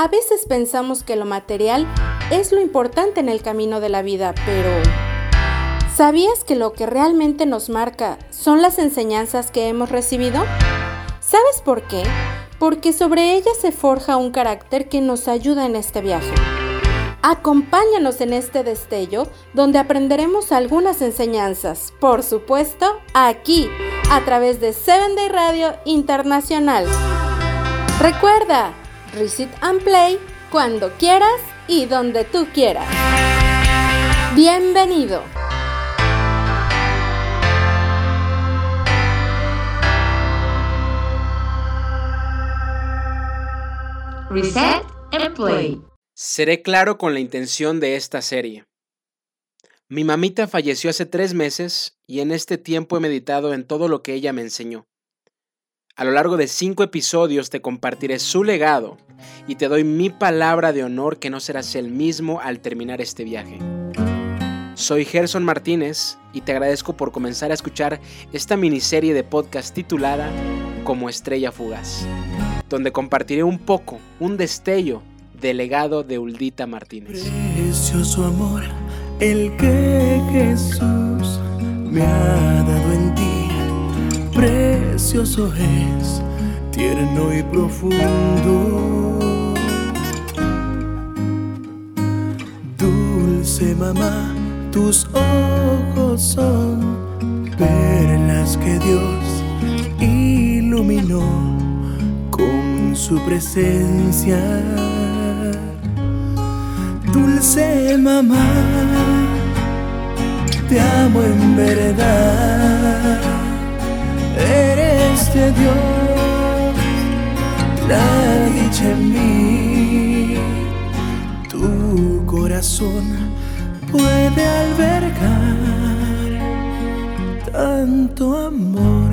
A veces pensamos que lo material es lo importante en el camino de la vida, pero ¿sabías que lo que realmente nos marca son las enseñanzas que hemos recibido? ¿Sabes por qué? Porque sobre ellas se forja un carácter que nos ayuda en este viaje. Acompáñanos en este destello donde aprenderemos algunas enseñanzas, por supuesto, aquí, a través de Seven Day Radio Internacional. Recuerda, Reset and Play cuando quieras y donde tú quieras. Bienvenido. Reset and Play. Seré claro con la intención de esta serie. Mi mamita falleció hace tres meses y en este tiempo he meditado en todo lo que ella me enseñó. A lo largo de cinco episodios te compartiré su legado y te doy mi palabra de honor que no serás el mismo al terminar este viaje. Soy Gerson Martínez y te agradezco por comenzar a escuchar esta miniserie de podcast titulada Como Estrella Fugaz, donde compartiré un poco, un destello del legado de Uldita Martínez. Precioso amor, el que Jesús me ha dado en ti precioso es, tierno y profundo. Dulce mamá, tus ojos son perlas que Dios iluminó con su presencia. Dulce mamá, te amo en verdad eres de Dios, la dicha en mí, tu corazón puede albergar tanto amor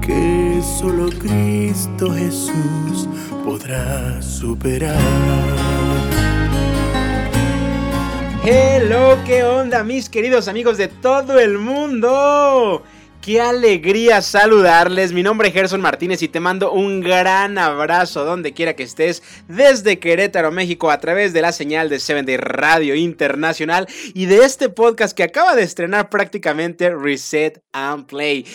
que solo Cristo Jesús podrá superar. Hello, ¿qué onda mis queridos amigos de todo el mundo? Qué alegría saludarles. Mi nombre es Gerson Martínez y te mando un gran abrazo donde quiera que estés desde Querétaro, México, a través de la señal de Seven de Radio Internacional y de este podcast que acaba de estrenar prácticamente Reset and Play.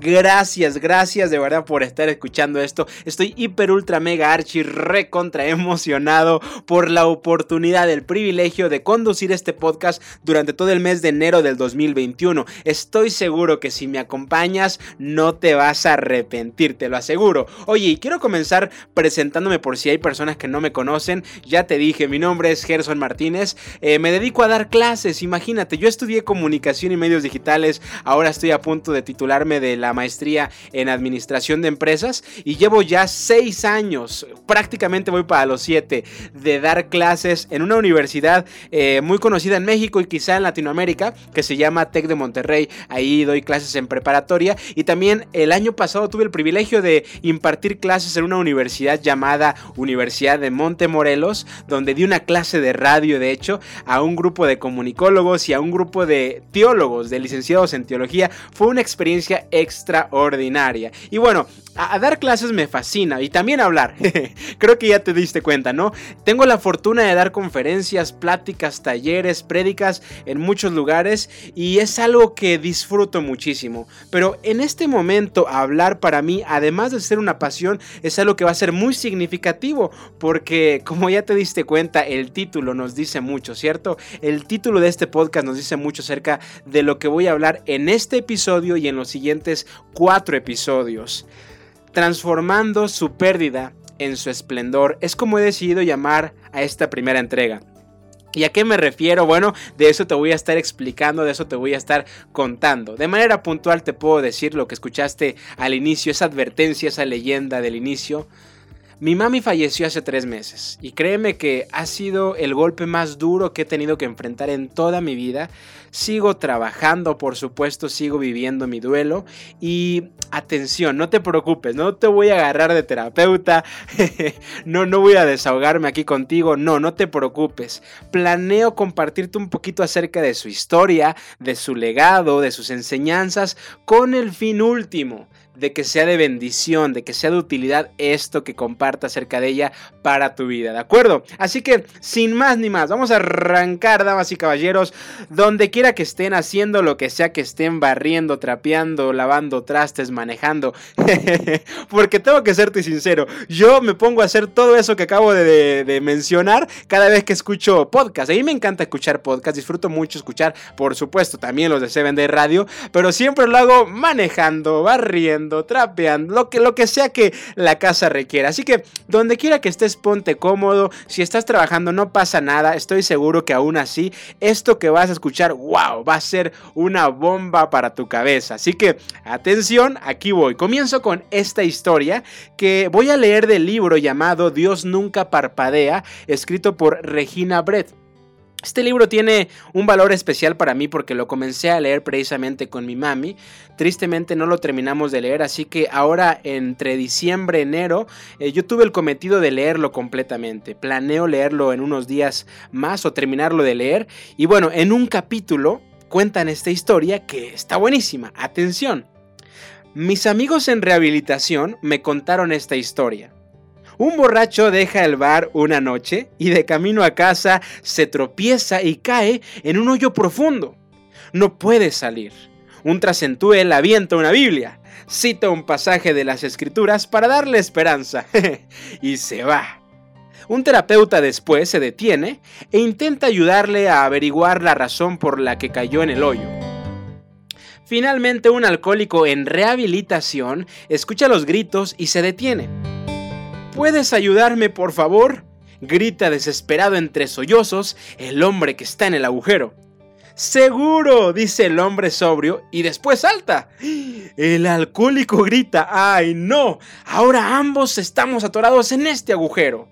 Gracias, gracias de verdad por estar escuchando esto. Estoy hiper, ultra, mega, archi, recontra emocionado por la oportunidad, el privilegio de conducir este podcast durante todo el mes de enero del 2021. Estoy seguro que si me acompañas no te vas a arrepentir, te lo aseguro. Oye, y quiero comenzar presentándome por si hay personas que no me conocen. Ya te dije, mi nombre es Gerson Martínez. Eh, me dedico a dar clases, imagínate, yo estudié comunicación y medios digitales. Ahora estoy a punto de titularme de la maestría en administración de empresas y llevo ya seis años, prácticamente voy para los siete, de dar clases en una universidad eh, muy conocida en México y quizá en Latinoamérica, que se llama Tec de Monterrey. Ahí doy clases en preparatoria y también el año pasado tuve el privilegio de impartir clases en una universidad llamada Universidad de Montemorelos, donde di una clase de radio, de hecho, a un grupo de comunicólogos y a un grupo de teólogos, de licenciados en teología. Fue una experiencia extra extraordinaria. Y bueno, a, dar clases me fascina y también hablar. Creo que ya te diste cuenta, ¿no? Tengo la fortuna de dar conferencias, pláticas, talleres, prédicas en muchos lugares y es algo que disfruto muchísimo. Pero en este momento hablar para mí, además de ser una pasión, es algo que va a ser muy significativo porque como ya te diste cuenta, el título nos dice mucho, ¿cierto? El título de este podcast nos dice mucho acerca de lo que voy a hablar en este episodio y en los siguientes cuatro episodios transformando su pérdida en su esplendor. Es como he decidido llamar a esta primera entrega. ¿Y a qué me refiero? Bueno, de eso te voy a estar explicando, de eso te voy a estar contando. De manera puntual te puedo decir lo que escuchaste al inicio, esa advertencia, esa leyenda del inicio. Mi mami falleció hace tres meses y créeme que ha sido el golpe más duro que he tenido que enfrentar en toda mi vida. Sigo trabajando, por supuesto, sigo viviendo mi duelo y atención, no te preocupes, no te voy a agarrar de terapeuta, no, no voy a desahogarme aquí contigo, no, no te preocupes. Planeo compartirte un poquito acerca de su historia, de su legado, de sus enseñanzas, con el fin último de que sea de bendición, de que sea de utilidad esto que comparta acerca de ella para tu vida, ¿de acuerdo? Así que sin más ni más, vamos a arrancar, damas y caballeros, donde quiera que estén haciendo lo que sea que estén barriendo, trapeando, lavando trastes, manejando, porque tengo que serte sincero, yo me pongo a hacer todo eso que acabo de, mencionar cada vez que escucho podcast. A mí me encanta escuchar podcast, disfruto mucho escuchar, por supuesto, también los de Seven Day Radio, pero siempre lo hago manejando, barriendo, trapeando, lo que, lo que sea que la casa requiera. Así que donde quiera que estés, ponte cómodo. Si estás trabajando, no pasa nada. Estoy seguro que aún así, esto que vas a escuchar, wow, va a ser una bomba para tu cabeza. Así que atención, aquí voy. Comienzo con esta historia que voy a leer del libro llamado Dios nunca parpadea, escrito por Regina Brett. Este libro tiene un valor especial para mí porque lo comencé a leer precisamente con mi mami. Tristemente no lo terminamos de leer, así que ahora entre diciembre y enero eh, yo tuve el cometido de leerlo completamente. Planeo leerlo en unos días más o terminarlo de leer. Y bueno, en un capítulo cuentan esta historia que está buenísima. Atención. Mis amigos en rehabilitación me contaron esta historia. Un borracho deja el bar una noche y de camino a casa se tropieza y cae en un hoyo profundo. No puede salir. Un trasentúe avienta una Biblia, cita un pasaje de las escrituras para darle esperanza y se va. Un terapeuta después se detiene e intenta ayudarle a averiguar la razón por la que cayó en el hoyo. Finalmente un alcohólico en rehabilitación escucha los gritos y se detiene. ¿Puedes ayudarme, por favor? grita desesperado entre sollozos el hombre que está en el agujero. Seguro, dice el hombre sobrio y después salta. El alcohólico grita, ¡ay no! Ahora ambos estamos atorados en este agujero.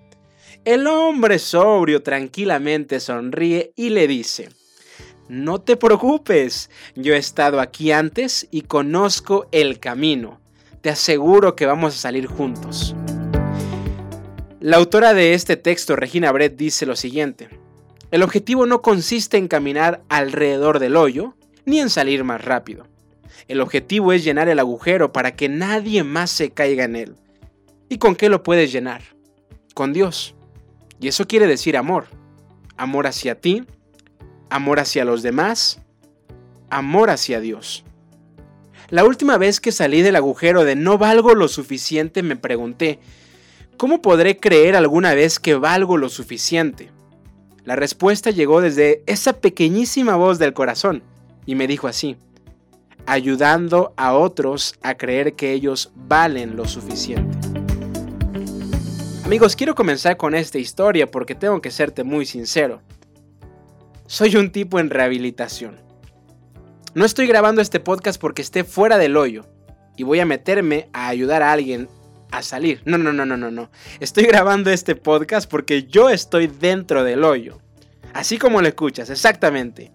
El hombre sobrio tranquilamente sonríe y le dice, No te preocupes, yo he estado aquí antes y conozco el camino. Te aseguro que vamos a salir juntos. La autora de este texto, Regina Brett, dice lo siguiente. El objetivo no consiste en caminar alrededor del hoyo, ni en salir más rápido. El objetivo es llenar el agujero para que nadie más se caiga en él. ¿Y con qué lo puedes llenar? Con Dios. Y eso quiere decir amor. Amor hacia ti, amor hacia los demás, amor hacia Dios. La última vez que salí del agujero de no valgo lo suficiente me pregunté, ¿Cómo podré creer alguna vez que valgo lo suficiente? La respuesta llegó desde esa pequeñísima voz del corazón y me dijo así, ayudando a otros a creer que ellos valen lo suficiente. Amigos, quiero comenzar con esta historia porque tengo que serte muy sincero. Soy un tipo en rehabilitación. No estoy grabando este podcast porque esté fuera del hoyo y voy a meterme a ayudar a alguien a salir. No, no, no, no, no, no. Estoy grabando este podcast porque yo estoy dentro del hoyo. Así como lo escuchas, exactamente.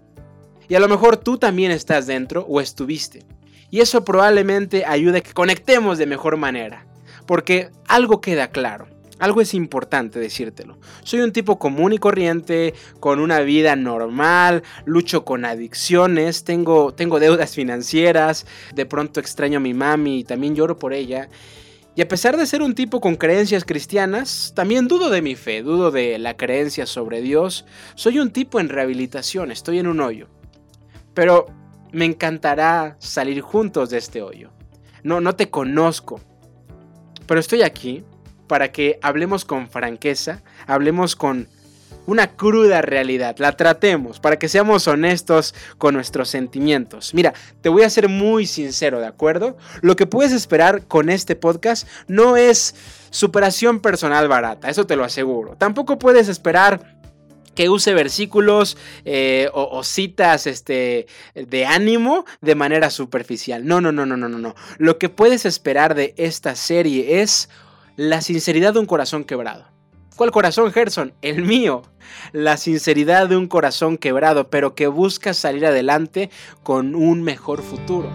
Y a lo mejor tú también estás dentro o estuviste. Y eso probablemente ayude a que conectemos de mejor manera. Porque algo queda claro. Algo es importante decírtelo. Soy un tipo común y corriente, con una vida normal, lucho con adicciones, tengo, tengo deudas financieras, de pronto extraño a mi mami y también lloro por ella. Y a pesar de ser un tipo con creencias cristianas, también dudo de mi fe, dudo de la creencia sobre Dios. Soy un tipo en rehabilitación, estoy en un hoyo. Pero me encantará salir juntos de este hoyo. No, no te conozco. Pero estoy aquí para que hablemos con franqueza, hablemos con una cruda realidad, la tratemos para que seamos honestos con nuestros sentimientos. Mira, te voy a ser muy sincero, ¿de acuerdo? Lo que puedes esperar con este podcast no es superación personal barata, eso te lo aseguro. Tampoco puedes esperar que use versículos eh, o, o, citas este, de ánimo de manera superficial. No, no, no, no, no, no, no. Lo que puedes esperar de esta serie es la sinceridad de un corazón quebrado. ¿Cuál corazón, Gerson? El mío. La sinceridad de un corazón quebrado, pero que busca salir adelante con un mejor futuro.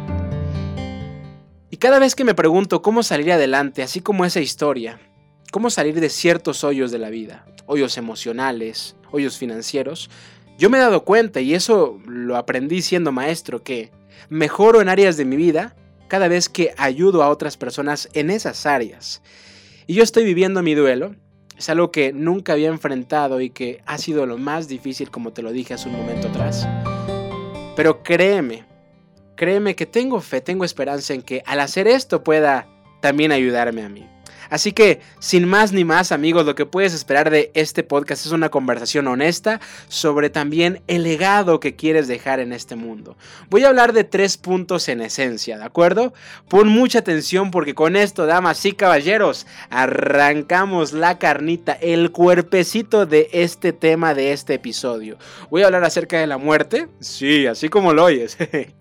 Y cada vez que me pregunto cómo salir adelante, así como esa historia, cómo salir de ciertos hoyos de la vida, hoyos emocionales, hoyos financieros, yo me he dado cuenta, y eso lo aprendí siendo maestro, que mejoro en áreas de mi vida cada vez que ayudo a otras personas en esas áreas. Y yo estoy viviendo mi duelo. Es algo que nunca había enfrentado y que ha sido lo más difícil, como te lo dije hace un momento atrás. Pero créeme, créeme que tengo fe, tengo esperanza en que al hacer esto pueda también ayudarme a mí. Así que, sin más ni más, amigos, lo que puedes esperar de este podcast es una conversación honesta sobre también el legado que quieres dejar en este mundo. Voy a hablar de tres puntos en esencia, ¿de acuerdo? Pon mucha atención porque con esto, damas y caballeros, arrancamos la carnita, el cuerpecito de este tema de este episodio. Voy a hablar acerca de la muerte. Sí, así como lo oyes.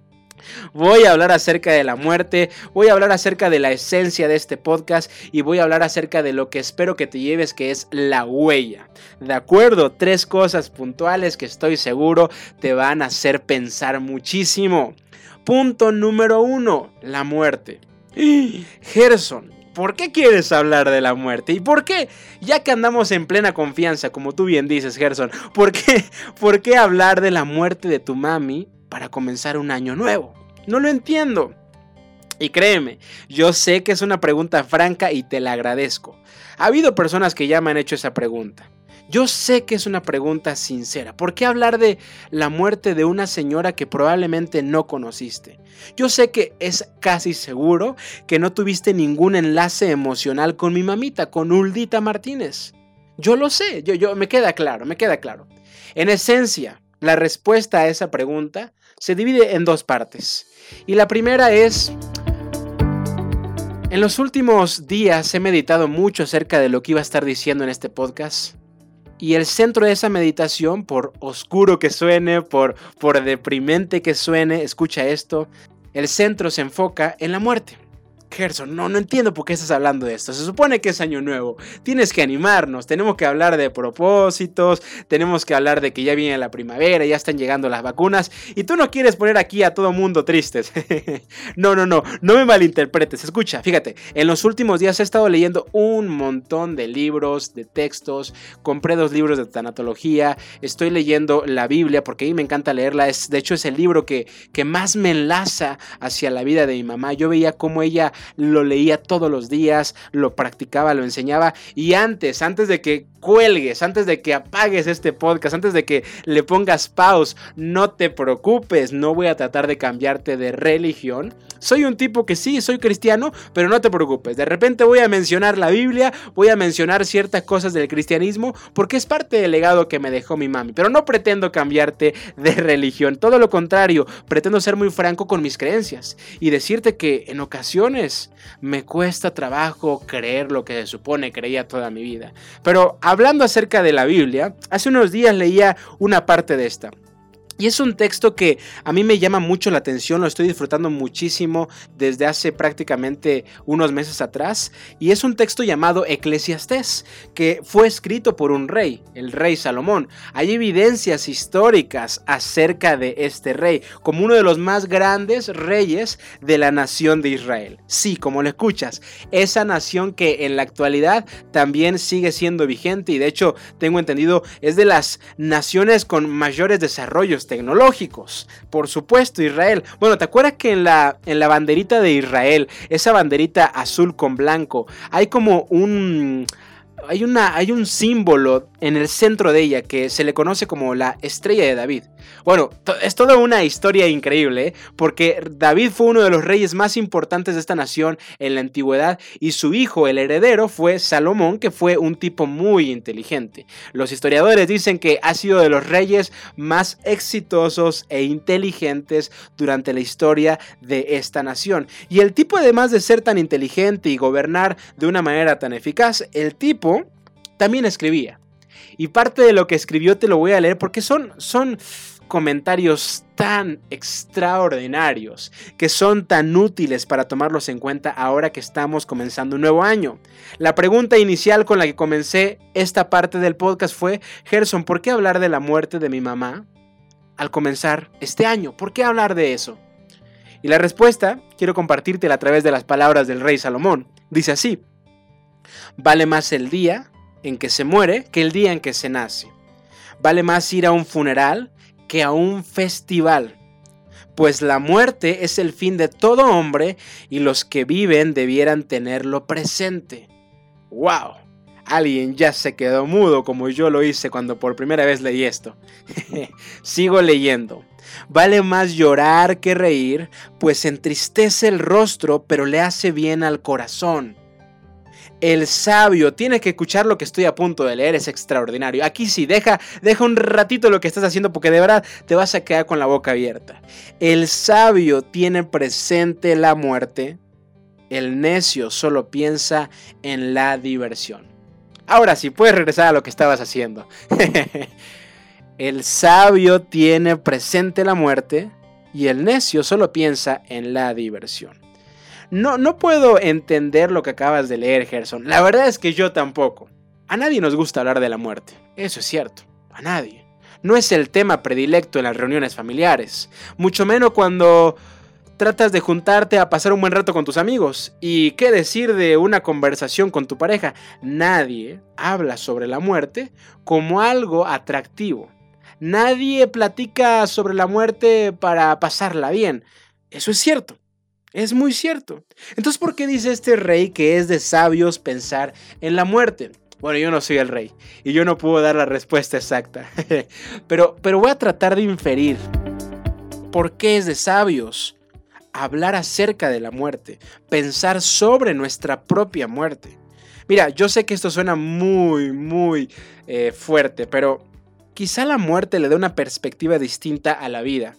Voy a hablar acerca de la muerte, voy a hablar acerca de la esencia de este podcast y voy a hablar acerca de lo que espero que te lleves que es la huella. ¿De acuerdo? Tres cosas puntuales que estoy seguro te van a hacer pensar muchísimo. Punto número uno, la muerte. Gerson, ¿por qué quieres hablar de la muerte? ¿Y por qué? Ya que andamos en plena confianza, como tú bien dices, Gerson, ¿por qué, ¿por qué hablar de la muerte de tu mami para comenzar un año nuevo? No lo entiendo. Y créeme, yo sé que es una pregunta franca y te la agradezco. Ha habido personas que ya me han hecho esa pregunta. Yo sé que es una pregunta sincera. ¿Por qué hablar de la muerte de una señora que probablemente no conociste? Yo sé que es casi seguro que no tuviste ningún enlace emocional con mi mamita, con Uldita Martínez. Yo lo sé, yo, yo, me queda claro, me queda claro. En esencia, la respuesta a esa pregunta se divide en dos partes. Y la primera es, en los últimos días he meditado mucho acerca de lo que iba a estar diciendo en este podcast. Y el centro de esa meditación, por oscuro que suene, por, por deprimente que suene, escucha esto, el centro se enfoca en la muerte. Gerson, no, no entiendo por qué estás hablando de esto. Se supone que es año nuevo. Tienes que animarnos. Tenemos que hablar de propósitos. Tenemos que hablar de que ya viene la primavera, ya están llegando las vacunas. Y tú no quieres poner aquí a todo mundo tristes. no, no, no. No me malinterpretes. Escucha, fíjate. En los últimos días he estado leyendo un montón de libros, de textos. Compré dos libros de tanatología. Estoy leyendo la Biblia porque a mí me encanta leerla. Es, de hecho, es el libro que, que más me enlaza hacia la vida de mi mamá. Yo veía cómo ella lo leía todos los días, lo practicaba, lo enseñaba. Y antes, antes de que cuelgues, antes de que apagues este podcast, antes de que le pongas pause, no te preocupes, no voy a tratar de cambiarte de religión. Soy un tipo que sí, soy cristiano, pero no te preocupes, de repente voy a mencionar la Biblia, voy a mencionar ciertas cosas del cristianismo, porque es parte del legado que me dejó mi mami, pero no pretendo cambiarte de religión, todo lo contrario, pretendo ser muy franco con mis creencias y decirte que en ocasiones me cuesta trabajo creer lo que se supone creía toda mi vida. Pero hablando acerca de la Biblia, hace unos días leía una parte de esta. Y es un texto que a mí me llama mucho la atención, lo estoy disfrutando muchísimo desde hace prácticamente unos meses atrás. Y es un texto llamado Eclesiastés, que fue escrito por un rey, el rey Salomón. Hay evidencias históricas acerca de este rey, como uno de los más grandes reyes de la nación de Israel. Sí, como lo escuchas, esa nación que en la actualidad también sigue siendo vigente y de hecho tengo entendido es de las naciones con mayores desarrollos tecnológicos. Por supuesto, Israel. Bueno, ¿te acuerdas que en la, en la banderita de Israel, esa banderita azul con blanco, hay como un hay, una, hay un símbolo en el centro de ella que se le conoce como la estrella de David. Bueno, es toda una historia increíble, ¿eh? porque David fue uno de los reyes más importantes de esta nación en la antigüedad y su hijo, el heredero, fue Salomón, que fue un tipo muy inteligente. Los historiadores dicen que ha sido de los reyes más exitosos e inteligentes durante la historia de esta nación. Y el tipo, además de ser tan inteligente y gobernar de una manera tan eficaz, el tipo también escribía. Y parte de lo que escribió te lo voy a leer porque son, son comentarios tan extraordinarios que son tan útiles para tomarlos en cuenta ahora que estamos comenzando un nuevo año. La pregunta inicial con la que comencé esta parte del podcast fue, Gerson, ¿por qué hablar de la muerte de mi mamá al comenzar este año? ¿Por qué hablar de eso? Y la respuesta quiero compartírtela a través de las palabras del rey Salomón. Dice así, Vale más el día en que se muere que el día en que se nace. Vale más ir a un funeral que a un festival. pues la muerte es el fin de todo hombre y los que viven debieran tenerlo presente. ¡Wow! Alguien ya se quedó mudo como yo lo hice cuando por primera vez leí esto. Sigo leyendo. Vale más llorar que reír, pues entristece el rostro, pero le hace bien al corazón. El sabio tiene que escuchar lo que estoy a punto de leer, es extraordinario. Aquí sí, deja, deja un ratito lo que estás haciendo porque de verdad te vas a quedar con la boca abierta. El sabio tiene presente la muerte, el necio solo piensa en la diversión. Ahora sí, puedes regresar a lo que estabas haciendo. el sabio tiene presente la muerte y el necio solo piensa en la diversión. No, no puedo entender lo que acabas de leer, Gerson. La verdad es que yo tampoco. A nadie nos gusta hablar de la muerte. Eso es cierto. A nadie. No es el tema predilecto en las reuniones familiares. Mucho menos cuando tratas de juntarte a pasar un buen rato con tus amigos. ¿Y qué decir de una conversación con tu pareja? Nadie habla sobre la muerte como algo atractivo. Nadie platica sobre la muerte para pasarla bien. Eso es cierto. Es muy cierto. Entonces, ¿por qué dice este rey que es de sabios pensar en la muerte? Bueno, yo no soy el rey y yo no puedo dar la respuesta exacta. pero, pero voy a tratar de inferir por qué es de sabios hablar acerca de la muerte, pensar sobre nuestra propia muerte. Mira, yo sé que esto suena muy, muy eh, fuerte, pero quizá la muerte le dé una perspectiva distinta a la vida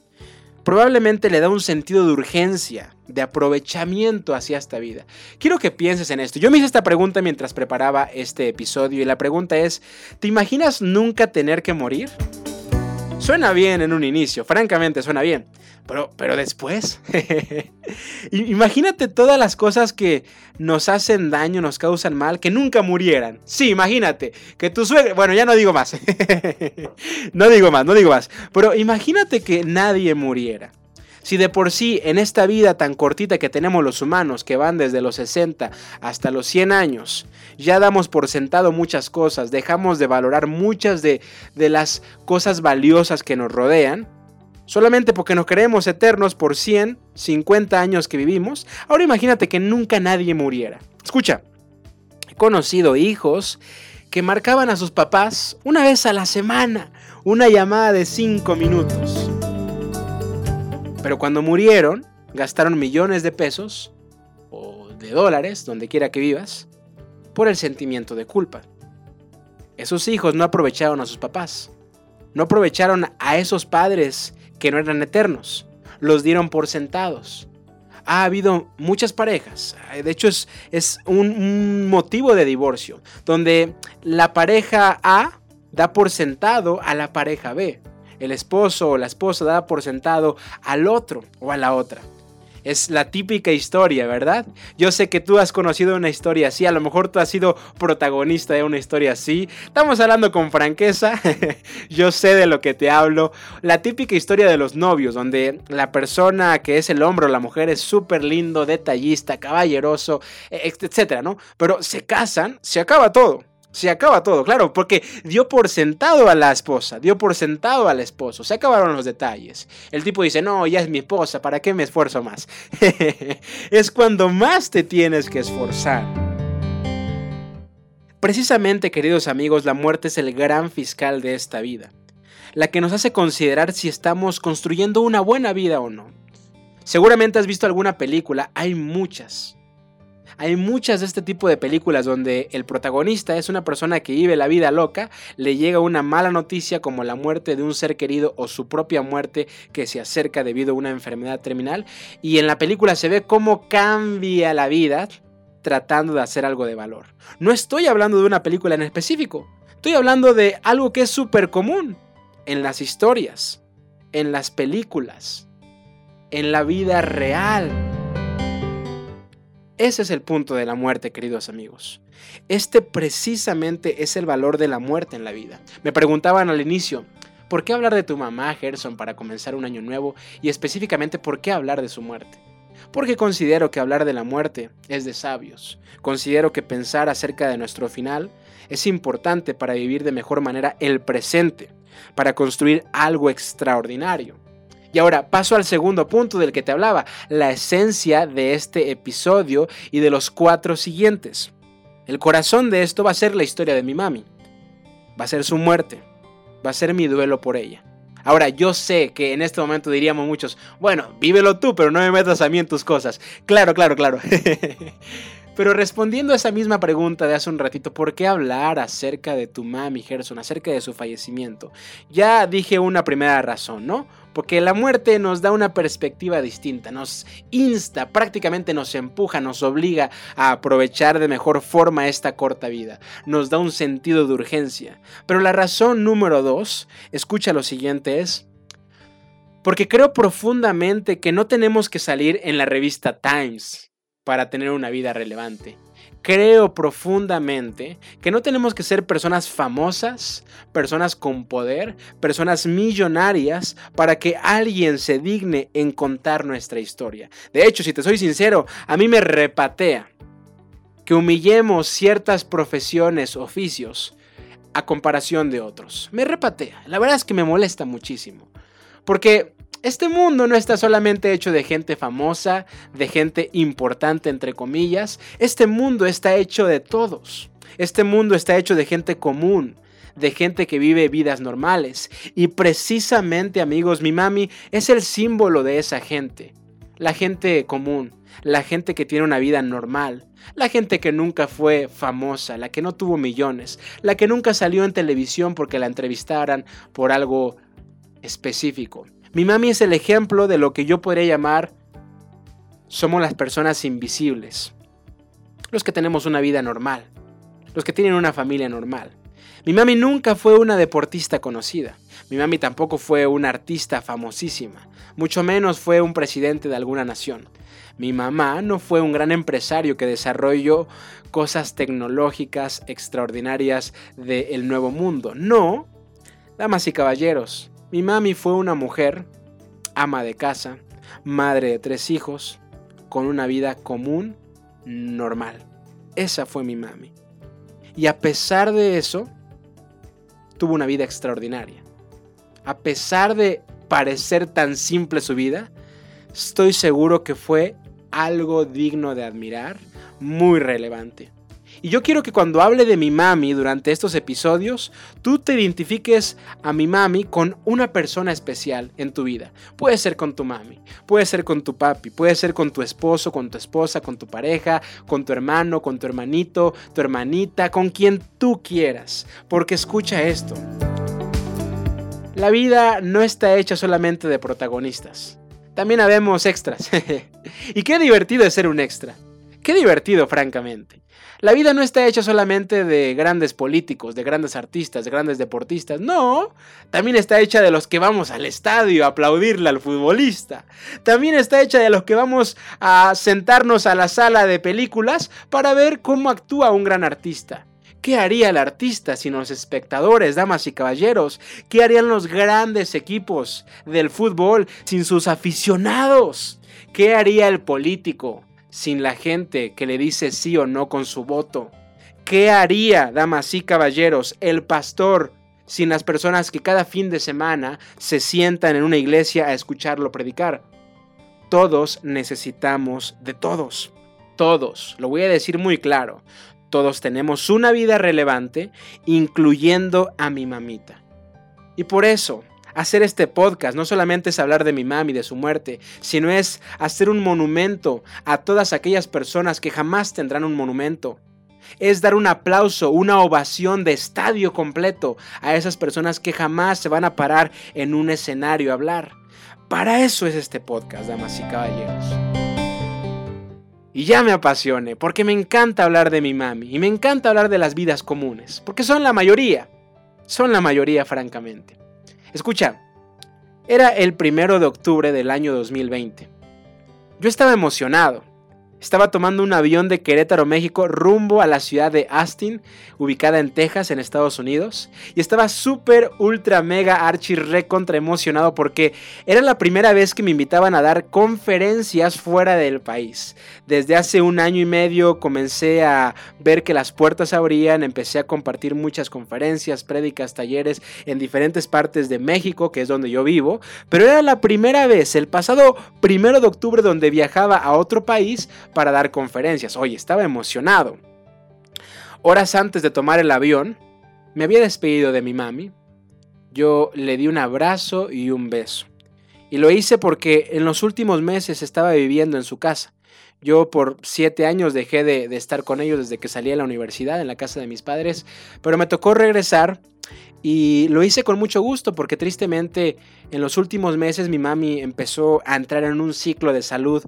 probablemente le da un sentido de urgencia, de aprovechamiento hacia esta vida. Quiero que pienses en esto. Yo me hice esta pregunta mientras preparaba este episodio y la pregunta es, ¿te imaginas nunca tener que morir? Suena bien en un inicio, francamente suena bien. Pero, pero después, imagínate todas las cosas que nos hacen daño, nos causan mal, que nunca murieran. Sí, imagínate que tu suegra, bueno, ya no digo más. no digo más, no digo más. Pero imagínate que nadie muriera. Si de por sí en esta vida tan cortita que tenemos los humanos, que van desde los 60 hasta los 100 años, ya damos por sentado muchas cosas, dejamos de valorar muchas de, las cosas valiosas que nos rodean, solamente porque nos creemos eternos por 100, 50 años que vivimos, ahora imagínate que nunca nadie muriera. Escucha, he conocido hijos que marcaban a sus papás una vez a la semana, una llamada de 5 minutos. Pero cuando murieron, gastaron millones de pesos o de dólares, donde quiera que vivas, por el sentimiento de culpa. Esos hijos no aprovecharon a sus papás. No aprovecharon a esos padres que no eran eternos. Los dieron por sentados. Ha habido muchas parejas, de hecho es, es un, un motivo de divorcio, donde la pareja A da por sentado a la pareja B el esposo o la esposa da por sentado al otro o a la otra. Es la típica historia, ¿verdad? Yo sé que tú has conocido una historia así, a lo mejor tú has sido protagonista de una historia así. Estamos hablando con franqueza, yo sé de lo que te hablo. La típica historia de los novios, donde la persona que es el hombre o la mujer es súper lindo, detallista, caballeroso, etcétera, ¿no? Pero se casan, se acaba todo. Se acaba todo, claro, porque dio por sentado a la esposa, dio por sentado al esposo, se acabaron los detalles. El tipo dice, no, ya es mi esposa, ¿para qué me esfuerzo más? es cuando más te tienes que esforzar. Precisamente, queridos amigos, la muerte es el gran fiscal de esta vida, la que nos hace considerar si estamos construyendo una buena vida o no. Seguramente has visto alguna película, hay muchas, hay muchas de este tipo de películas donde el protagonista es una persona que vive la vida loca, le llega una mala noticia como la muerte de un ser querido o su propia muerte que se acerca debido a una enfermedad terminal y en la película se ve cómo cambia la vida tratando de hacer algo de valor. No estoy hablando de una película en específico, estoy hablando de algo que es súper común en las historias, en las películas, en la vida real. Ese es el punto de la muerte, queridos amigos. Este precisamente es el valor de la muerte en la vida. Me preguntaban al inicio, ¿por qué hablar de tu mamá, Gerson, para comenzar un año nuevo? Y específicamente, ¿por qué hablar de su muerte? Porque considero que hablar de la muerte es de sabios. Considero que pensar acerca de nuestro final es importante para vivir de mejor manera el presente, para construir algo extraordinario. Y ahora paso al segundo punto del que te hablaba, la esencia de este episodio y de los cuatro siguientes. El corazón de esto va a ser la historia de mi mami. Va a ser su muerte. Va a ser mi duelo por ella. Ahora, yo sé que en este momento diríamos muchos, bueno, vívelo tú, pero no me metas a mí en tus cosas. Claro, claro, claro. Pero respondiendo a esa misma pregunta de hace un ratito, ¿por qué hablar acerca de tu mami Gerson, acerca de su fallecimiento? Ya dije una primera razón, ¿no? Porque la muerte nos da una perspectiva distinta, nos insta, prácticamente nos empuja, nos obliga a aprovechar de mejor forma esta corta vida, nos da un sentido de urgencia. Pero la razón número dos, escucha lo siguiente, es... Porque creo profundamente que no tenemos que salir en la revista Times para tener una vida relevante. Creo profundamente que no tenemos que ser personas famosas, personas con poder, personas millonarias para que alguien se digne en contar nuestra historia. De hecho, si te soy sincero, a mí me repatea que humillemos ciertas profesiones, oficios, a comparación de otros. Me repatea. La verdad es que me molesta muchísimo. Porque este mundo no está solamente hecho de gente famosa, de gente importante entre comillas, este mundo está hecho de todos. Este mundo está hecho de gente común, de gente que vive vidas normales. Y precisamente amigos, mi mami es el símbolo de esa gente. La gente común, la gente que tiene una vida normal, la gente que nunca fue famosa, la que no tuvo millones, la que nunca salió en televisión porque la entrevistaran por algo específico. Mi mami es el ejemplo de lo que yo podría llamar somos las personas invisibles. Los que tenemos una vida normal. Los que tienen una familia normal. Mi mami nunca fue una deportista conocida. Mi mami tampoco fue una artista famosísima. Mucho menos fue un presidente de alguna nación. Mi mamá no fue un gran empresario que desarrolló cosas tecnológicas extraordinarias del nuevo mundo. No, damas y caballeros, mi mami fue una mujer, ama de casa, madre de tres hijos, con una vida común, normal. Esa fue mi mami. Y a pesar de eso, tuvo una vida extraordinaria. A pesar de parecer tan simple su vida, estoy seguro que fue algo digno de admirar, muy relevante. Y yo quiero que cuando hable de mi mami durante estos episodios, tú te identifiques a mi mami con una persona especial en tu vida. Puede ser con tu mami, puede ser con tu papi, puede ser con tu esposo, con tu esposa, con tu pareja, con tu hermano, con tu hermanito, tu hermanita, con quien tú quieras. Porque escucha esto. La vida no está hecha solamente de protagonistas. También habemos extras. y qué divertido es ser un extra. Qué divertido, francamente. La vida no está hecha solamente de grandes políticos, de grandes artistas, de grandes deportistas. No, también está hecha de los que vamos al estadio a aplaudirle al futbolista. También está hecha de los que vamos a sentarnos a la sala de películas para ver cómo actúa un gran artista. ¿Qué haría el artista sin los espectadores, damas y caballeros? ¿Qué harían los grandes equipos del fútbol sin sus aficionados? ¿Qué haría el político sin la gente que le dice sí o no con su voto? ¿Qué haría, damas y caballeros, el pastor sin las personas que cada fin de semana se sientan en una iglesia a escucharlo predicar? Todos necesitamos de todos. Todos, lo voy a decir muy claro, todos tenemos una vida relevante, incluyendo a mi mamita. Y por eso, hacer este podcast no solamente es hablar de mi mami, de su muerte, sino es hacer un monumento a todas aquellas personas que jamás tendrán un monumento. Es dar un aplauso, una ovación de estadio completo a esas personas que jamás se van a parar en un escenario a hablar. Para eso es este podcast, damas y caballeros. Y ya me apasione, porque me encanta hablar de mi mami y me encanta hablar de las vidas comunes, porque son la mayoría, son la mayoría francamente. Escucha, era el primero de octubre del año 2020. Yo estaba emocionado. Estaba tomando un avión de Querétaro, México, rumbo a la ciudad de Austin, ubicada en Texas, en Estados Unidos. Y estaba súper, ultra, mega, archi, recontra emocionado porque era la primera vez que me invitaban a dar conferencias fuera del país. Desde hace un año y medio comencé a ver que las puertas abrían, empecé a compartir muchas conferencias, prédicas, talleres en diferentes partes de México, que es donde yo vivo. Pero era la primera vez, el pasado primero de octubre, donde viajaba a otro país para dar conferencias. Oye, estaba emocionado. Horas antes de tomar el avión, me había despedido de mi mami. Yo le di un abrazo y un beso. Y lo hice porque en los últimos meses estaba viviendo en su casa. Yo por siete años dejé de, estar con ellos desde que salí a la universidad en la casa de mis padres, pero me tocó regresar y lo hice con mucho gusto porque tristemente en los últimos meses mi mami empezó a entrar en un ciclo de salud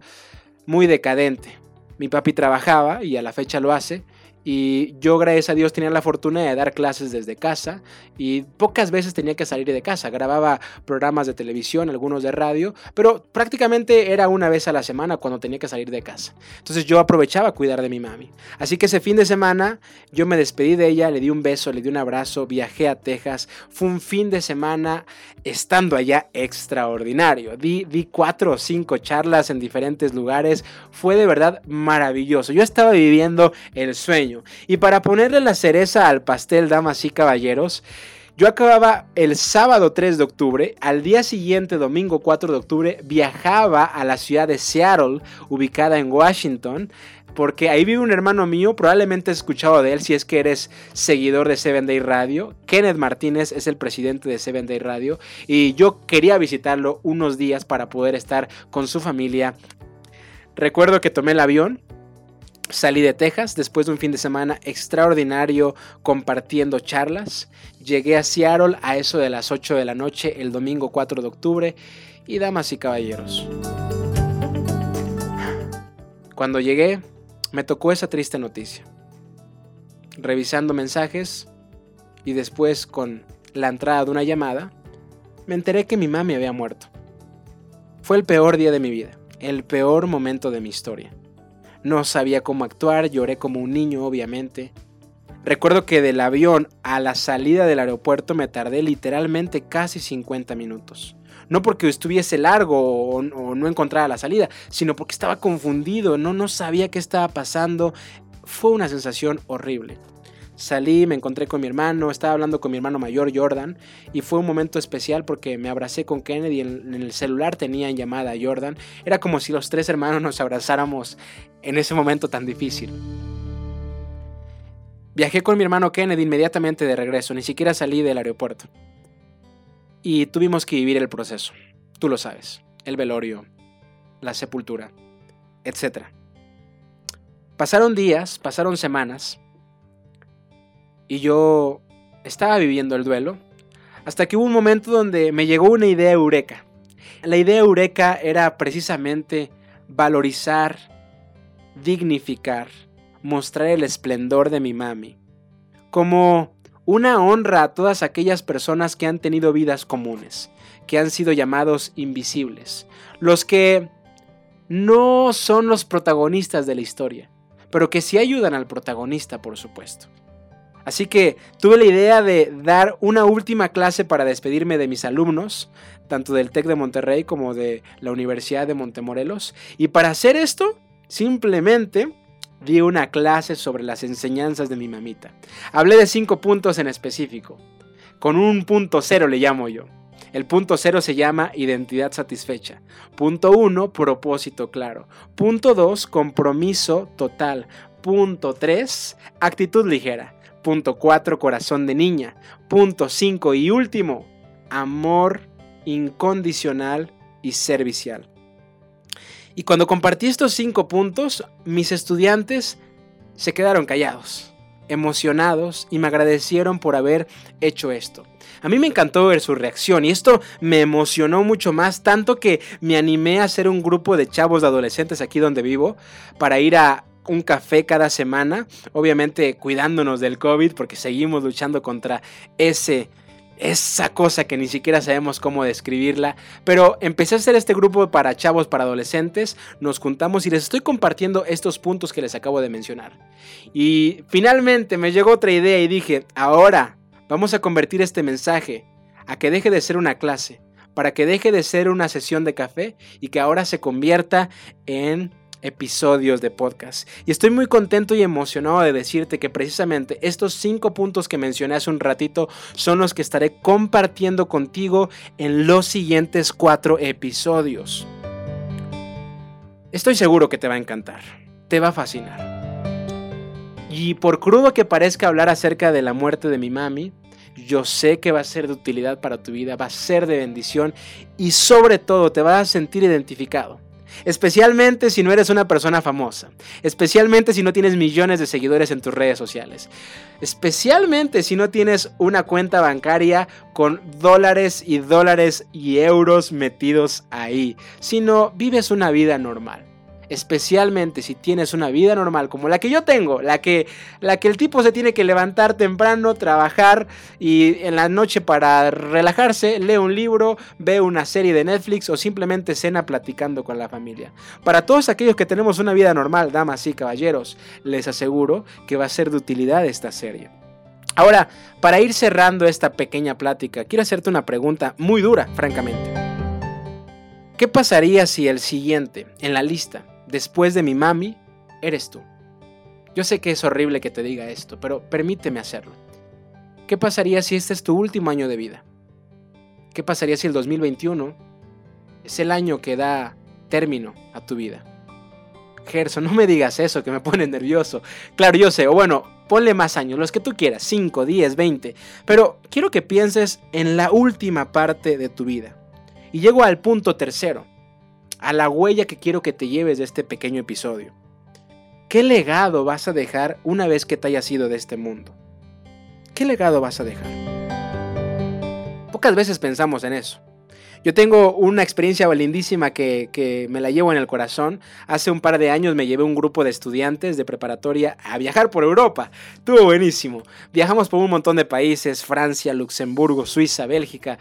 muy decadente. Mi papi trabajaba y a la fecha lo hace, y yo, gracias a Dios, tenía la fortuna de dar clases desde casa y pocas veces tenía que salir de casa. Grababa programas de televisión, algunos de radio, pero prácticamente era una vez a la semana cuando tenía que salir de casa. Entonces yo aprovechaba cuidar de mi mami. Así que ese fin de semana yo me despedí de ella, le di un beso, le di un abrazo, viajé a Texas. Fue un fin de semana estando allá extraordinario. Di, di cuatro o cinco charlas en diferentes lugares. Fue de verdad maravilloso. Yo estaba viviendo el sueño. Y para ponerle la cereza al pastel, damas y caballeros, yo acababa el sábado 3 de octubre, al día siguiente, domingo 4 de octubre, viajaba a la ciudad de Seattle, ubicada en Washington, porque ahí vive un hermano mío, probablemente has escuchado de él si es que eres seguidor de Seven Day Radio. Kenneth Martínez es el presidente de Seven Day Radio y yo quería visitarlo unos días para poder estar con su familia. Recuerdo que tomé el avión, Salí de Texas después de un fin de semana extraordinario compartiendo charlas. Llegué a Seattle a eso de las 8 de la noche el domingo 4 de octubre. Y damas y caballeros, cuando llegué me tocó esa triste noticia. Revisando mensajes y después con la entrada de una llamada, me enteré que mi mami había muerto. Fue el peor día de mi vida, el peor momento de mi historia. No sabía cómo actuar, lloré como un niño, obviamente. Recuerdo que del avión a la salida del aeropuerto me tardé literalmente casi 50 minutos. No porque estuviese largo o, no encontrara la salida, sino porque estaba confundido, no, no sabía qué estaba pasando. Fue una sensación horrible. Salí, me encontré con mi hermano, estaba hablando con mi hermano mayor Jordan y fue un momento especial porque me abracé con Kennedy y en, el celular tenía en llamada a Jordan. Era como si los tres hermanos nos abrazáramos en ese momento tan difícil. Viajé con mi hermano Kennedy inmediatamente de regreso, ni siquiera salí del aeropuerto. Y tuvimos que vivir el proceso, tú lo sabes, el velorio, la sepultura, etc. Pasaron días, pasaron semanas, y yo estaba viviendo el duelo, hasta que hubo un momento donde me llegó una idea eureka. La idea eureka era precisamente valorizar, dignificar, mostrar el esplendor de mi mami, como una honra a todas aquellas personas que han tenido vidas comunes, que han sido llamados invisibles, los que no son los protagonistas de la historia, pero que sí ayudan al protagonista, por supuesto. Así que tuve la idea de dar una última clase para despedirme de mis alumnos, tanto del TEC de Monterrey como de la Universidad de Montemorelos. Y para hacer esto, simplemente di una clase sobre las enseñanzas de mi mamita. Hablé de cinco puntos en específico. Con un punto cero le llamo yo. El punto cero se llama identidad satisfecha. Punto uno, propósito claro. Punto dos, compromiso total. Punto tres, actitud ligera. Punto 4, corazón de niña. Punto 5 y último, amor incondicional y servicial. Y cuando compartí estos cinco puntos, mis estudiantes se quedaron callados, emocionados y me agradecieron por haber hecho esto. A mí me encantó ver su reacción y esto me emocionó mucho más, tanto que me animé a hacer un grupo de chavos de adolescentes aquí donde vivo para ir a un café cada semana, obviamente cuidándonos del COVID porque seguimos luchando contra ese esa cosa que ni siquiera sabemos cómo describirla, pero empecé a hacer este grupo para chavos, para adolescentes, nos juntamos y les estoy compartiendo estos puntos que les acabo de mencionar. Y finalmente me llegó otra idea y dije, ahora vamos a convertir este mensaje a que deje de ser una clase, para que deje de ser una sesión de café y que ahora se convierta en episodios de podcast. Y estoy muy contento y emocionado de decirte que precisamente estos cinco puntos que mencioné hace un ratito son los que estaré compartiendo contigo en los siguientes cuatro episodios. Estoy seguro que te va a encantar, te va a fascinar. Y por crudo que parezca hablar acerca de la muerte de mi mami, yo sé que va a ser de utilidad para tu vida, va a ser de bendición y sobre todo te vas a sentir identificado. Especialmente si no eres una persona famosa. Especialmente si no tienes millones de seguidores en tus redes sociales. Especialmente si no tienes una cuenta bancaria con dólares y dólares y euros metidos ahí. Si no vives una vida normal especialmente si tienes una vida normal como la que yo tengo, la que, la que el tipo se tiene que levantar temprano, trabajar y en la noche para relajarse lee un libro, ve una serie de Netflix o simplemente cena platicando con la familia. Para todos aquellos que tenemos una vida normal, damas y caballeros, les aseguro que va a ser de utilidad esta serie. Ahora, para ir cerrando esta pequeña plática, quiero hacerte una pregunta muy dura, francamente. ¿Qué pasaría si el siguiente en la lista después de mi mami, eres tú. Yo sé que es horrible que te diga esto, pero permíteme hacerlo. ¿Qué pasaría si este es tu último año de vida? ¿Qué pasaría si el 2021 es el año que da término a tu vida? Gerson, no me digas eso, que me pone nervioso. Claro, yo sé, o bueno, ponle más años, los que tú quieras, 5, 10, 20. Pero quiero que pienses en la última parte de tu vida. Y llego al punto tercero a la huella que quiero que te lleves de este pequeño episodio. ¿Qué legado vas a dejar una vez que te hayas ido de este mundo? ¿Qué legado vas a dejar? Pocas veces pensamos en eso. Yo tengo una experiencia lindísima que, me la llevo en el corazón. Hace un par de años me llevé un grupo de estudiantes de preparatoria a viajar por Europa. Estuvo buenísimo. Viajamos por un montón de países, Francia, Luxemburgo, Suiza, Bélgica.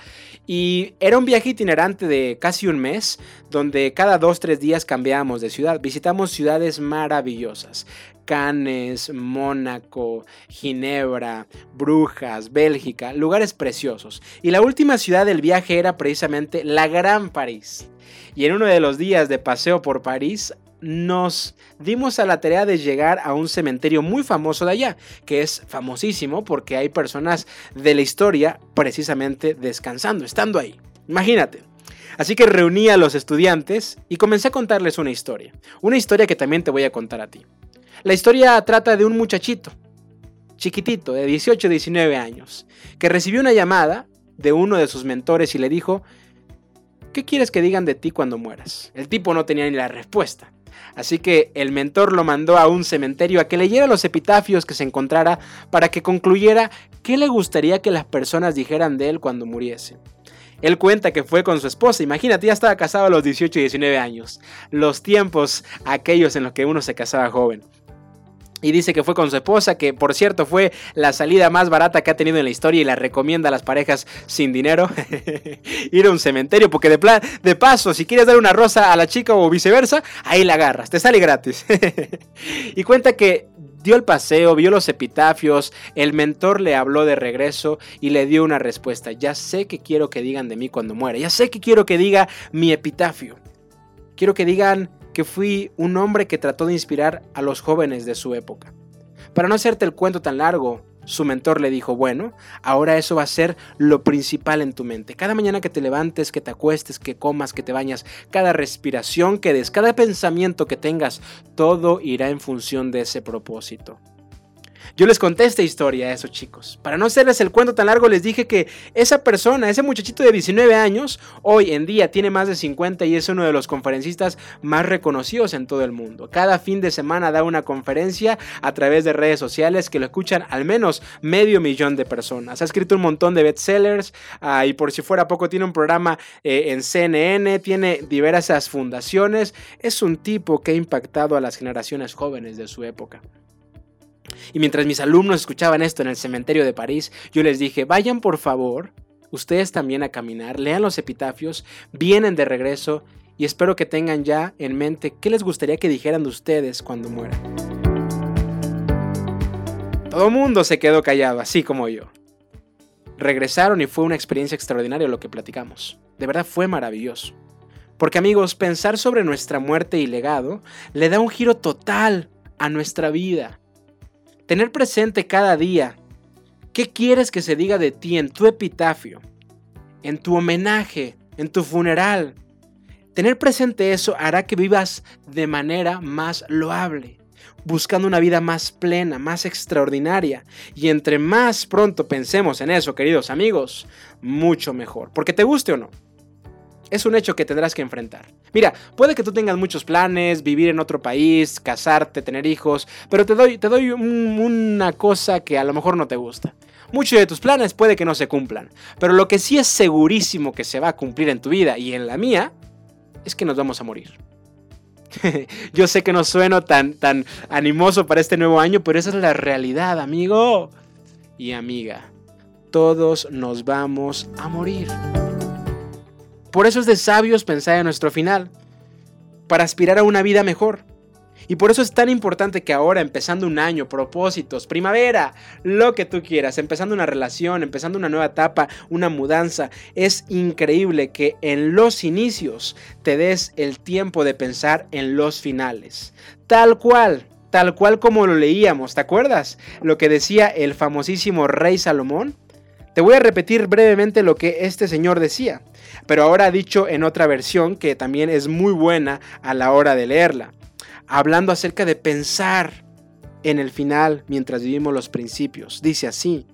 Y era un viaje itinerante de casi un mes, donde cada dos, tres días cambiábamos de ciudad. Visitamos ciudades maravillosas. Cannes, Mónaco, Ginebra, Brujas, Bélgica, lugares preciosos. Y la última ciudad del viaje era precisamente la Gran París. Y en uno de los días de paseo por París nos dimos a la tarea de llegar a un cementerio muy famoso de allá, que es famosísimo porque hay personas de la historia precisamente descansando, estando ahí. Imagínate. Así que reuní a los estudiantes y comencé a contarles una historia. Una historia que también te voy a contar a ti. La historia trata de un muchachito, chiquitito, de 18 o 19 años, que recibió una llamada de uno de sus mentores y le dijo, ¿qué quieres que digan de ti cuando mueras? El tipo no tenía ni la respuesta. Así que el mentor lo mandó a un cementerio a que leyera los epitafios que se encontrara para que concluyera qué le gustaría que las personas dijeran de él cuando muriese. Él cuenta que fue con su esposa, imagínate, ya estaba casado a los 18 y 19 años, los tiempos aquellos en los que uno se casaba joven. Y dice que fue con su esposa, que por cierto fue la salida más barata que ha tenido en la historia y la recomienda a las parejas sin dinero ir a un cementerio, porque de, plan, de paso, si quieres dar una rosa a la chica o viceversa, ahí la agarras, te sale gratis. y cuenta que dio el paseo, vio los epitafios, el mentor le habló de regreso y le dio una respuesta. Ya sé que quiero que digan de mí cuando muera, ya sé que quiero que diga mi epitafio. Quiero que digan que fui un hombre que trató de inspirar a los jóvenes de su época. Para no hacerte el cuento tan largo, su mentor le dijo, bueno, ahora eso va a ser lo principal en tu mente. Cada mañana que te levantes, que te acuestes, que comas, que te bañas, cada respiración que des, cada pensamiento que tengas, todo irá en función de ese propósito. Yo les conté esta historia a esos chicos. Para no hacerles el cuento tan largo, les dije que esa persona, ese muchachito de 19 años, hoy en día tiene más de 50 y es uno de los conferencistas más reconocidos en todo el mundo. Cada fin de semana da una conferencia a través de redes sociales que lo escuchan al menos medio millón de personas. Ha escrito un montón de bestsellers ah, y por si fuera poco tiene un programa eh, en CNN, tiene diversas fundaciones. Es un tipo que ha impactado a las generaciones jóvenes de su época. Y mientras mis alumnos escuchaban esto en el cementerio de París, yo les dije, vayan por favor ustedes también a caminar, lean los epitafios, vienen de regreso y espero que tengan ya en mente qué les gustaría que dijeran de ustedes cuando mueran. Todo mundo se quedó callado, así como yo. Regresaron y fue una experiencia extraordinaria lo que platicamos. De verdad fue maravilloso. Porque amigos, pensar sobre nuestra muerte y legado le da un giro total a nuestra vida. Tener presente cada día qué quieres que se diga de ti en tu epitafio, en tu homenaje, en tu funeral. Tener presente eso hará que vivas de manera más loable buscando una vida más plena, más extraordinaria. Y entre más pronto pensemos en eso, queridos amigos, mucho mejor. Porque te guste o no. Es un hecho que tendrás que enfrentar. Mira, puede que tú tengas muchos planes, vivir en otro país, casarte, tener hijos, pero te doy, te doy una cosa que a lo mejor no te gusta. Muchos de tus planes puede que no se cumplan, pero lo que sí es segurísimo que se va a cumplir en tu vida y en la mía es que nos vamos a morir. Yo sé que no sueno tan, tan animoso para este nuevo año, pero esa es la realidad, amigo y amiga. Todos nos vamos a morir. Por eso es de sabios pensar en nuestro final, para aspirar a una vida mejor. Y por eso es tan importante que ahora, empezando un año, propósitos, primavera, lo que tú quieras, empezando una relación, empezando una nueva etapa, una mudanza, es increíble que en los inicios te des el tiempo de pensar en los finales. Tal cual, tal cual como lo leíamos, ¿te acuerdas? Lo que decía el famosísimo rey Salomón. Te voy a repetir brevemente lo que este señor decía, pero ahora dicho en otra versión que también es muy buena a la hora de leerla hablando acerca de pensar en el final mientras vivimos los principios. Dice así,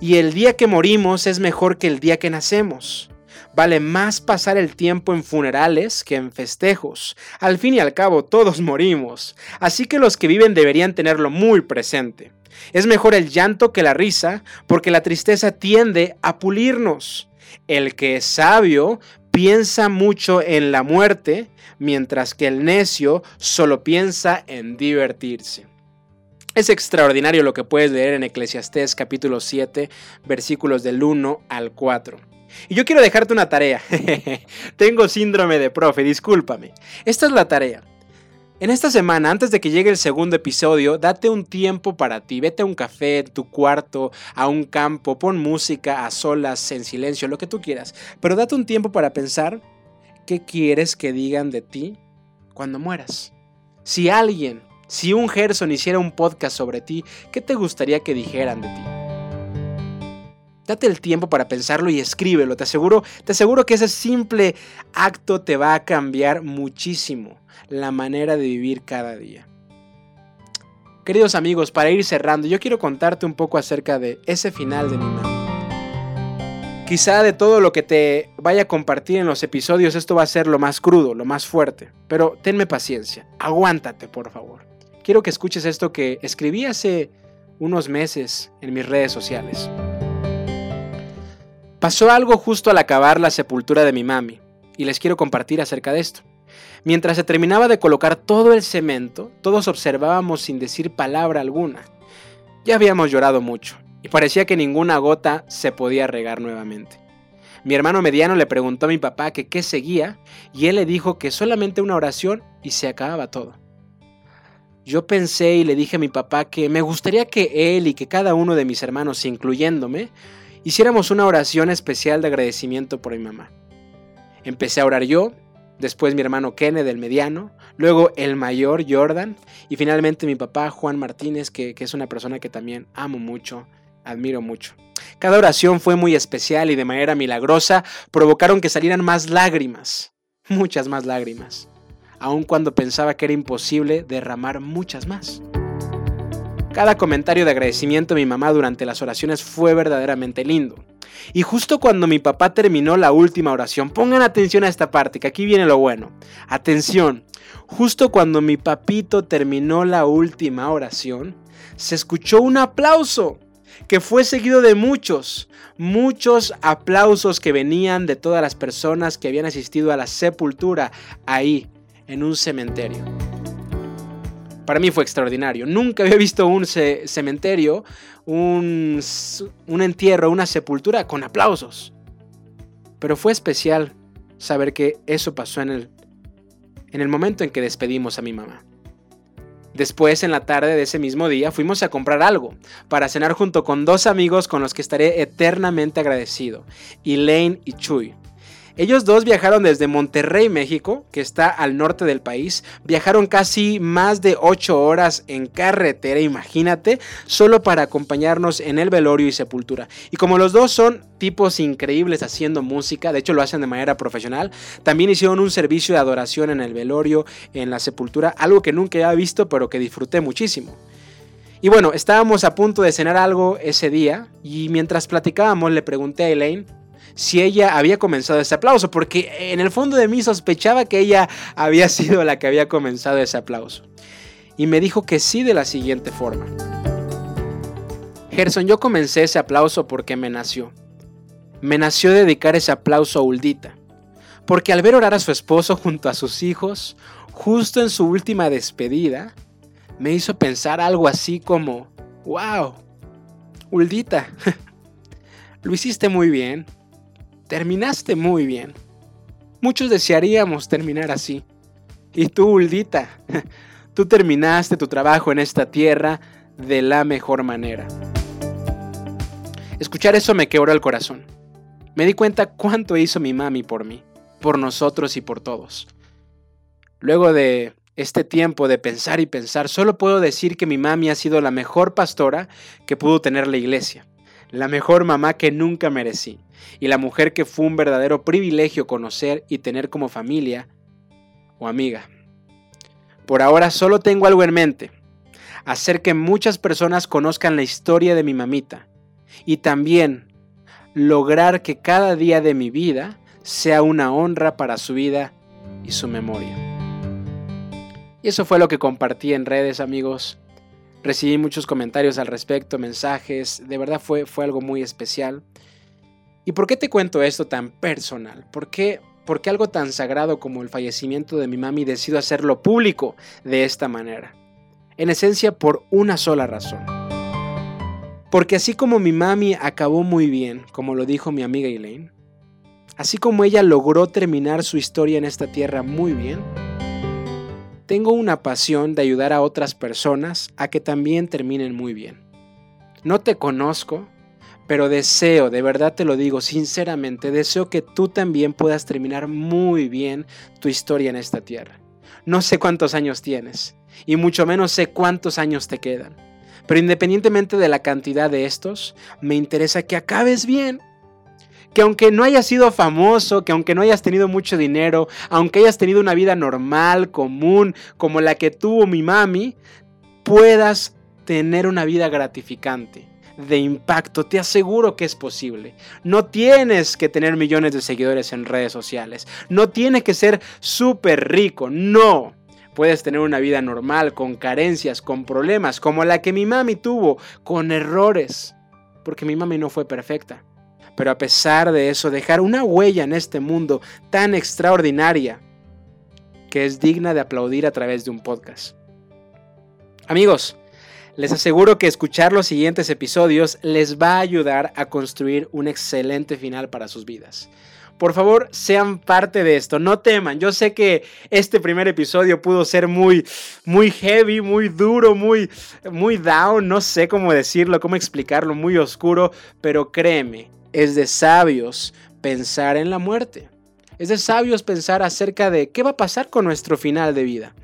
y el día que morimos es mejor que el día que nacemos. Vale más pasar el tiempo en funerales que en festejos. Al fin y al cabo todos morimos, así que los que viven deberían tenerlo muy presente. Es mejor el llanto que la risa, porque la tristeza tiende a pulirnos. El que es sabio piensa mucho en la muerte, mientras que el necio solo piensa en divertirse. Es extraordinario lo que puedes leer en Eclesiastés capítulo 7, versículos del 1 al 4. Y yo quiero dejarte una tarea. Tengo síndrome de profe, discúlpame. Esta es la tarea. En esta semana, antes de que llegue el segundo episodio, date un tiempo para ti. Vete a un café, tu cuarto, a un campo, pon música a solas, en silencio, lo que tú quieras. Pero date un tiempo para pensar qué quieres que digan de ti cuando mueras. Si alguien, si un Gerson hiciera un podcast sobre ti, ¿qué te gustaría que dijeran de ti? Date el tiempo para pensarlo y escríbelo. Te aseguro, te aseguro que ese simple acto te va a cambiar muchísimo la manera de vivir cada día. Queridos amigos, para ir cerrando, yo quiero contarte un poco acerca de ese final de mi mano. Quizá de todo lo que te vaya a compartir en los episodios, esto va a ser lo más crudo, lo más fuerte. Pero tenme paciencia, aguántate, por favor. Quiero que escuches esto que escribí hace unos meses en mis redes sociales. Pasó algo justo al acabar la sepultura de mi mami, y les quiero compartir acerca de esto. Mientras se terminaba de colocar todo el cemento, todos observábamos sin decir palabra alguna. Ya habíamos llorado mucho, y parecía que ninguna gota se podía regar nuevamente. Mi hermano mediano le preguntó a mi papá que qué seguía, y él le dijo que solamente una oración y se acababa todo. Yo pensé y le dije a mi papá que me gustaría que él y que cada uno de mis hermanos, incluyéndome, hiciéramos una oración especial de agradecimiento por mi mamá. Empecé a orar yo después mi hermano Kenneth, el mediano, luego el mayor Jordan y finalmente mi papá Juan Martínez, que, que, es una persona que también amo mucho, admiro mucho. Cada oración fue muy especial y de manera milagrosa provocaron que salieran más lágrimas, muchas más lágrimas, aun cuando pensaba que era imposible derramar muchas más. Cada comentario de agradecimiento de mi mamá durante las oraciones fue verdaderamente lindo. Y justo cuando mi papá terminó la última oración, pongan atención a esta parte, que aquí viene lo bueno. Atención, justo cuando mi papito terminó la última oración, se escuchó un aplauso que fue seguido de muchos, muchos aplausos que venían de todas las personas que habían asistido a la sepultura ahí, en un cementerio. Para mí fue extraordinario. Nunca había visto un cementerio, un, un entierro, una sepultura con aplausos. Pero fue especial saber que eso pasó en el, en el momento en que despedimos a mi mamá. Después, en la tarde de ese mismo día, fuimos a comprar algo para cenar junto con dos amigos con los que estaré eternamente agradecido, Elaine y Chuy. Ellos dos viajaron desde Monterrey, México, que está al norte del país. Viajaron casi más de 8 horas en carretera, imagínate, solo para acompañarnos en el velorio y sepultura. Y como los dos son tipos increíbles haciendo música, de hecho lo hacen de manera profesional, también hicieron un servicio de adoración en el velorio, en la sepultura, algo que nunca había visto, pero que disfruté muchísimo. Y bueno, estábamos a punto de cenar algo ese día y mientras platicábamos le pregunté a Elaine si ella había comenzado ese aplauso, porque en el fondo de mí sospechaba que ella había sido la que había comenzado ese aplauso. Y me dijo que sí de la siguiente forma. Gerson, yo comencé ese aplauso porque me nació. Me nació dedicar ese aplauso a Uldita. Porque al ver orar a su esposo junto a sus hijos, justo en su última despedida, me hizo pensar algo así como, wow, Uldita, lo hiciste muy bien, terminaste muy bien. Muchos desearíamos terminar así. Y tú, Uldita, tú terminaste tu trabajo en esta tierra de la mejor manera. Escuchar eso me quebró el corazón. Me di cuenta cuánto hizo mi mami por mí, por nosotros y por todos. Luego de este tiempo de pensar y pensar, solo puedo decir que mi mami ha sido la mejor pastora que pudo tener la iglesia la mejor mamá que nunca merecí, y la mujer que fue un verdadero privilegio conocer y tener como familia o amiga. Por ahora solo tengo algo en mente, hacer que muchas personas conozcan la historia de mi mamita, y también lograr que cada día de mi vida sea una honra para su vida y su memoria. Y eso fue lo que compartí en redes, amigos. Recibí muchos comentarios al respecto, mensajes, de verdad fue, fue algo muy especial. ¿Y por qué te cuento esto tan personal? ¿Por qué, ¿Por qué algo tan sagrado como el fallecimiento de mi mami decido hacerlo público de esta manera? En esencia por una sola razón. Porque así como mi mami acabó muy bien, como lo dijo mi amiga Elaine, así como ella logró terminar su historia en esta tierra muy bien, tengo una pasión de ayudar a otras personas a que también terminen muy bien. No te conozco, pero deseo, de verdad te lo digo sinceramente, deseo que tú también puedas terminar muy bien tu historia en esta tierra. No sé cuántos años tienes, y mucho menos sé cuántos años te quedan. Pero independientemente de la cantidad de estos, me interesa que acabes bien que aunque no hayas sido famoso, que aunque no hayas tenido mucho dinero, aunque hayas tenido una vida normal, común, como la que tuvo mi mami, puedas tener una vida gratificante de impacto, te aseguro que es posible. No tienes que tener millones de seguidores en redes sociales, no tienes que ser súper rico, no. Puedes tener una vida normal, con carencias, con problemas, como la que mi mami tuvo, con errores, porque mi mami no fue perfecta pero a pesar de eso dejar una huella en este mundo tan extraordinaria que es digna de aplaudir a través de un podcast. Amigos, les aseguro que escuchar los siguientes episodios les va a ayudar a construir un excelente final para sus vidas. Por favor, sean parte de esto, no teman. Yo sé que este primer episodio pudo ser muy muy heavy, muy duro, muy muy down, no sé cómo decirlo, cómo explicarlo, muy oscuro, pero créeme, es de sabios pensar en la muerte. Es de sabios pensar acerca de qué va a pasar con nuestro final de vida.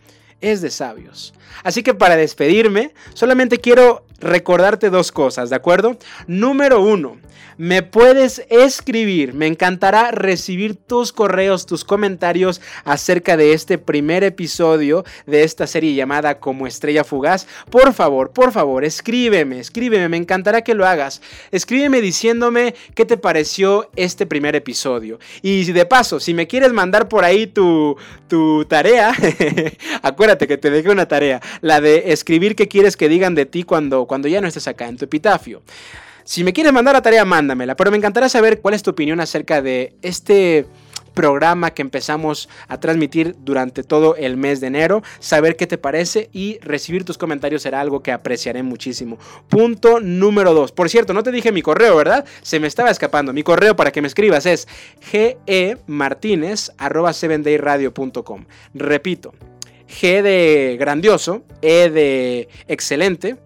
Es de sabios. Así que para despedirme, solamente quiero recordarte dos cosas, ¿de acuerdo? Número uno, me puedes escribir, me encantará recibir tus correos, tus comentarios acerca de este primer episodio de esta serie llamada Como Estrella Fugaz. Por favor, por favor, escríbeme, escríbeme, me encantará que lo hagas. Escríbeme diciéndome qué te pareció este primer episodio. Y de paso, si me quieres mandar por ahí tu, tu tarea, acuérdate que te dejé una tarea, la de escribir qué quieres que digan de ti cuando cuando ya no estés acá en tu epitafio. Si me quieres mandar la tarea, mándamela, pero me encantará saber cuál es tu opinión acerca de este programa que empezamos a transmitir durante todo el mes de enero, saber qué te parece y recibir tus comentarios será algo que apreciaré muchísimo. Punto número 2. Por cierto, no te dije mi correo, ¿verdad? Se me estaba escapando. Mi correo para que me escribas es gemartinez.com. Repito, G de grandioso, E de excelente,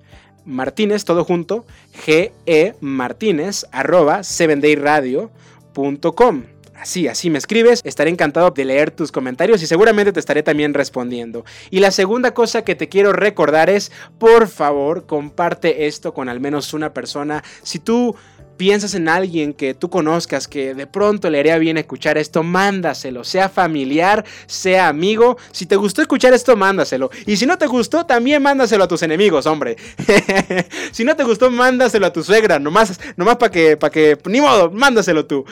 Martínez, todo junto, G E Martínez, arroba 7dayradio.com. Así, así me escribes, estaré encantado de leer tus comentarios y seguramente te estaré también respondiendo. Y la segunda cosa que te quiero recordar es, por favor, comparte esto con al menos una persona. Si tú piensas en alguien que tú conozcas que de pronto le haría bien escuchar esto, mándaselo, sea familiar, sea amigo. Si te gustó escuchar esto, mándaselo. Y si no te gustó, también mándaselo a tus enemigos, hombre. si no te gustó, mándaselo a tu suegra, nomás, nomás para que, para que, ni modo, mándaselo tú.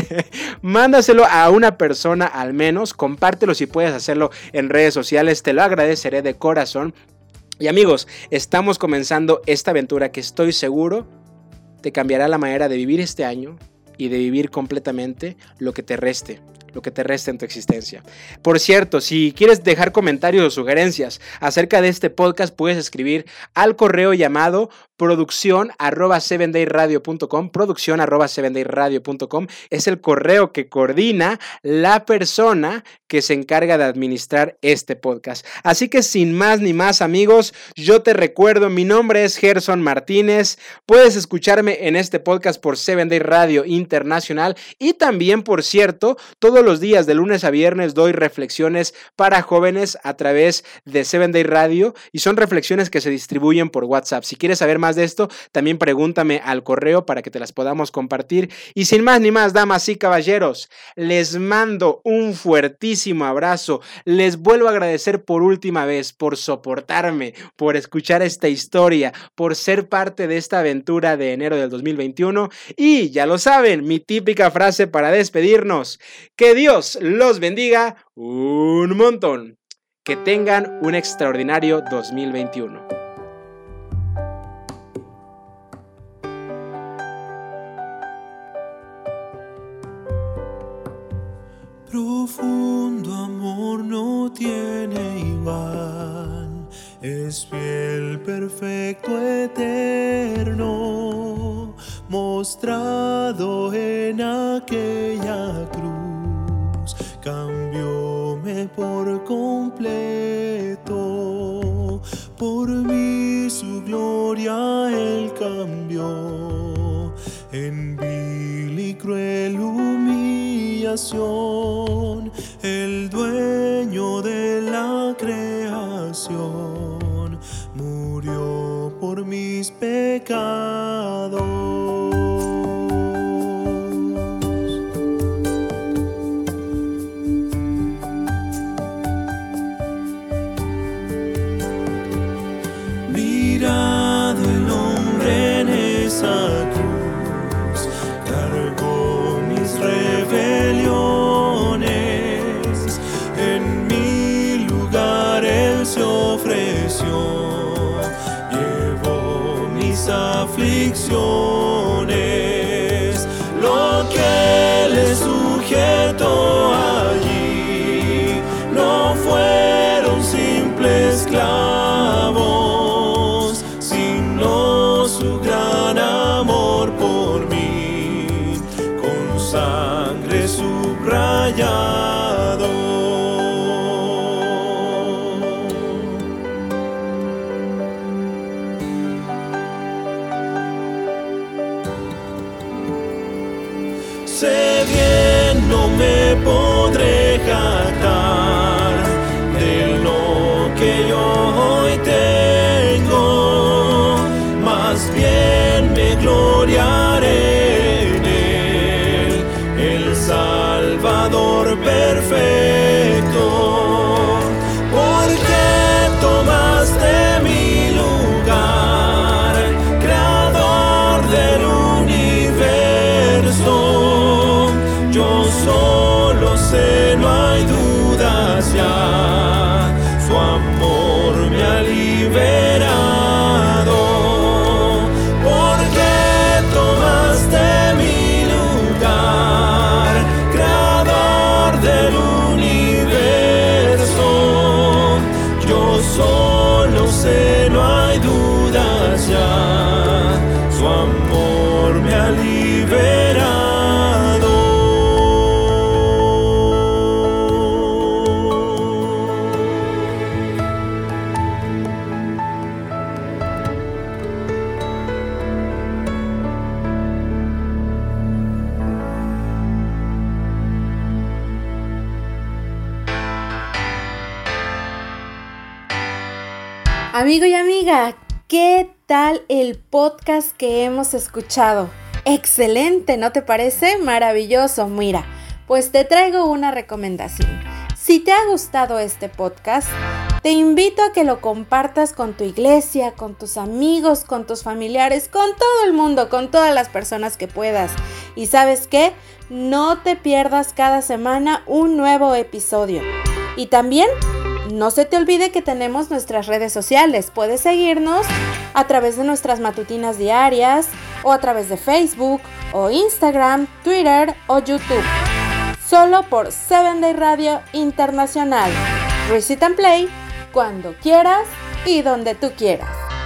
mándaselo a una persona al menos, compártelo si puedes hacerlo en redes sociales, te lo agradeceré de corazón. Y amigos, estamos comenzando esta aventura que estoy seguro te cambiará la manera de vivir este año y de vivir completamente lo que te reste lo que te resta en tu existencia. Por cierto, si quieres dejar comentarios o sugerencias acerca de este podcast, puedes escribir al correo llamado producción arroba producción arroba es el correo que coordina la persona que se encarga de administrar este podcast. Así que sin más ni más amigos, yo te recuerdo, mi nombre es Gerson Martínez, puedes escucharme en este podcast por Seven Day Radio Internacional y también, por cierto, todos los días de lunes a viernes doy reflexiones para jóvenes a través de Seven Day Radio y son reflexiones que se distribuyen por WhatsApp. Si quieres saber más de esto, también pregúntame al correo para que te las podamos compartir. Y sin más ni más, damas y caballeros, les mando un fuertísimo abrazo. Les vuelvo a agradecer por última vez por soportarme, por escuchar esta historia, por ser parte de esta aventura de enero del 2021. Y ya lo saben, mi típica frase para despedirnos. Que Dios los bendiga un montón. Que tengan un extraordinario 2021. Tiene igual, es fiel, perfecto, eterno, mostrado en aquella cruz, cambióme por completo, por mí su gloria él cambió, en vil y cruel el dueño de la creación, murió por mis pecados. canción. El podcast que hemos escuchado? Excelente, ¿no te parece? Maravilloso, mira, pues te traigo una recomendación. Si te ha gustado este podcast, te invito a que lo compartas con tu iglesia, con tus amigos, con tus familiares, con todo el mundo, con todas las personas que puedas. Y sabes qué? No te pierdas cada semana un nuevo episodio. Y también no se te olvide que tenemos nuestras redes sociales. Puedes seguirnos a través de nuestras matutinas diarias o a través de Facebook o Instagram, Twitter o YouTube. Solo por 7 Day Radio Internacional. Recite and Play cuando quieras y donde tú quieras.